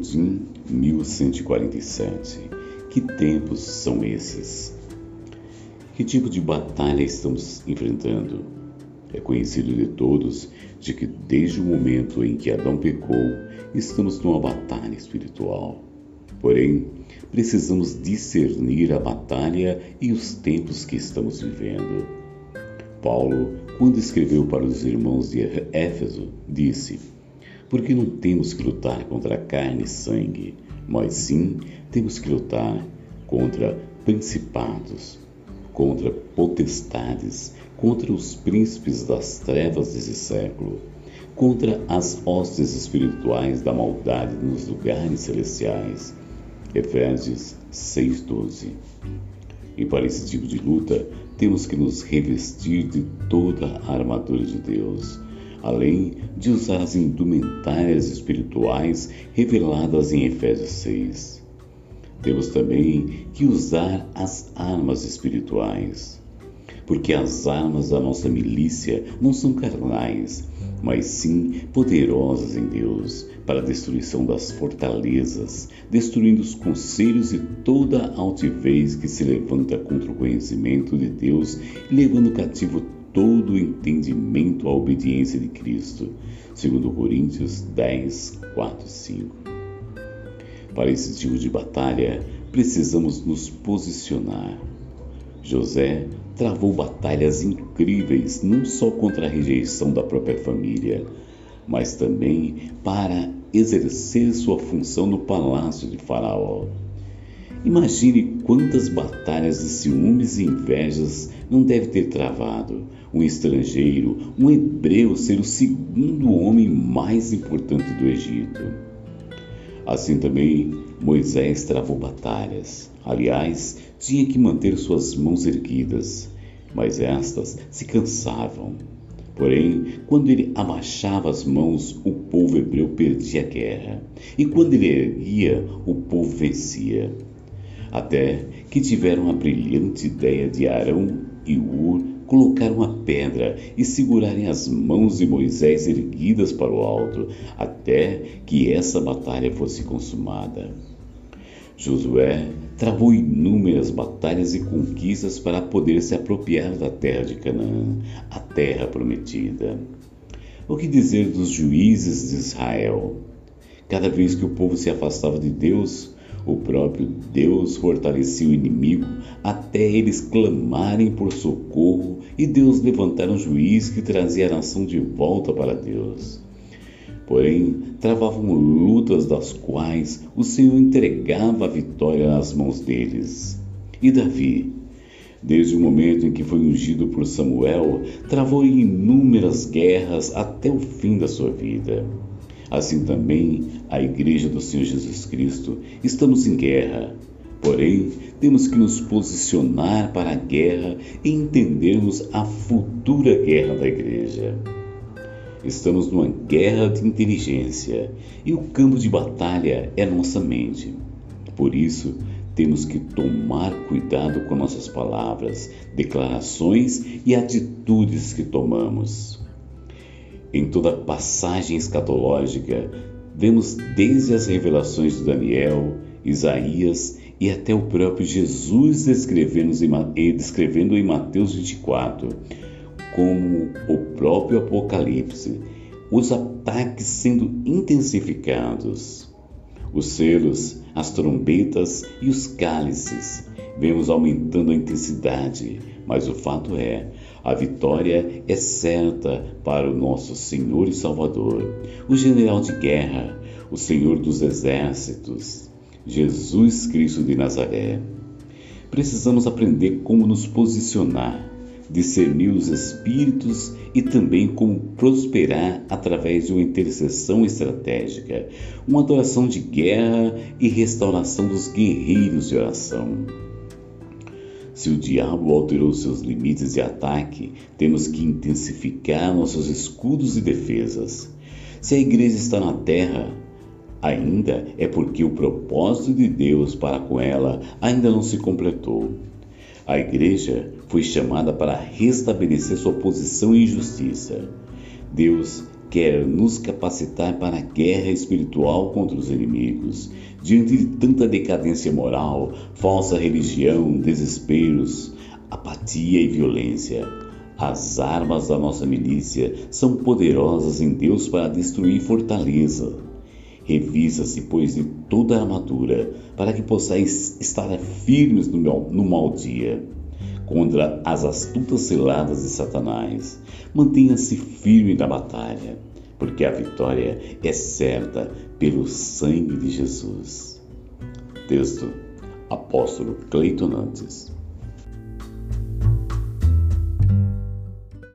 Boletim 1147. Que tempos são esses? Que tipo de batalha estamos enfrentando? É conhecido de todos de que desde o momento em que Adão pecou, estamos numa batalha espiritual. Porém, precisamos discernir a batalha e os tempos que estamos vivendo. Paulo, quando escreveu para os irmãos de Éfeso, disse: porque não temos que lutar contra carne e sangue, mas sim temos que lutar contra principados, contra potestades, contra os príncipes das trevas desse século, contra as hostes espirituais da maldade nos lugares celestiais. Efésios 6:12. E para esse tipo de luta, temos que nos revestir de toda a armadura de Deus além de usar as indumentárias espirituais reveladas em Efésios 6. Temos também que usar as armas espirituais, porque as armas da nossa milícia não são carnais, mas sim poderosas em Deus para a destruição das fortalezas, destruindo os conselhos e toda altivez que se levanta contra o conhecimento de Deus levando cativo todo o entendimento à obediência de Cristo, segundo Coríntios 10, 4 e 5. Para esse tipo de batalha, precisamos nos posicionar. José travou batalhas incríveis não só contra a rejeição da própria família, mas também para exercer sua função no palácio de Faraó. Imagine quantas batalhas de ciúmes e invejas não deve ter travado um estrangeiro, um hebreu, ser o segundo homem mais importante do Egito. Assim também Moisés travou batalhas. Aliás, tinha que manter suas mãos erguidas, mas estas se cansavam. Porém, quando ele abaixava as mãos, o povo hebreu perdia a guerra, e quando ele erguia, o povo vencia até que tiveram a brilhante ideia de Arão e Ur colocar uma pedra e segurarem as mãos de Moisés erguidas para o alto, até que essa batalha fosse consumada. Josué travou inúmeras batalhas e conquistas para poder se apropriar da terra de Canaã, a terra prometida. O que dizer dos juízes de Israel? Cada vez que o povo se afastava de Deus, o próprio Deus fortalecia o inimigo até eles clamarem por socorro e Deus levantar um juiz que trazia a nação de volta para Deus. Porém, travavam lutas das quais o Senhor entregava a vitória nas mãos deles. E Davi, desde o momento em que foi ungido por Samuel, travou inúmeras guerras até o fim da sua vida. Assim também a Igreja do Senhor Jesus Cristo estamos em guerra. Porém, temos que nos posicionar para a guerra e entendermos a futura guerra da Igreja. Estamos numa guerra de inteligência e o campo de batalha é nossa mente. Por isso, temos que tomar cuidado com nossas palavras, declarações e atitudes que tomamos. Em toda passagem escatológica, vemos desde as revelações de Daniel, Isaías e até o próprio Jesus descrevendo em, descrevendo em Mateus 24, como o próprio Apocalipse, os ataques sendo intensificados. Os selos, as trombetas e os cálices, vemos aumentando a intensidade, mas o fato é, a vitória é certa para o nosso Senhor e Salvador, o general de guerra, o Senhor dos exércitos, Jesus Cristo de Nazaré. Precisamos aprender como nos posicionar, discernir os espíritos e também como prosperar através de uma intercessão estratégica, uma adoração de guerra e restauração dos guerreiros de oração. Se o diabo alterou seus limites de ataque, temos que intensificar nossos escudos e defesas. Se a igreja está na terra, ainda é porque o propósito de Deus para com ela ainda não se completou. A igreja foi chamada para restabelecer sua posição em justiça. Deus quer nos capacitar para a guerra espiritual contra os inimigos, diante de tanta decadência moral, falsa religião, desesperos, apatia e violência. As armas da nossa milícia são poderosas em Deus para destruir fortaleza. Revisa-se, pois, de toda a armadura, para que possais estar firmes no, no mau dia contra as astutas ciladas de Satanás. Mantenha-se firme na batalha, porque a vitória é certa pelo sangue de Jesus. Texto Apóstolo Cleiton Nantes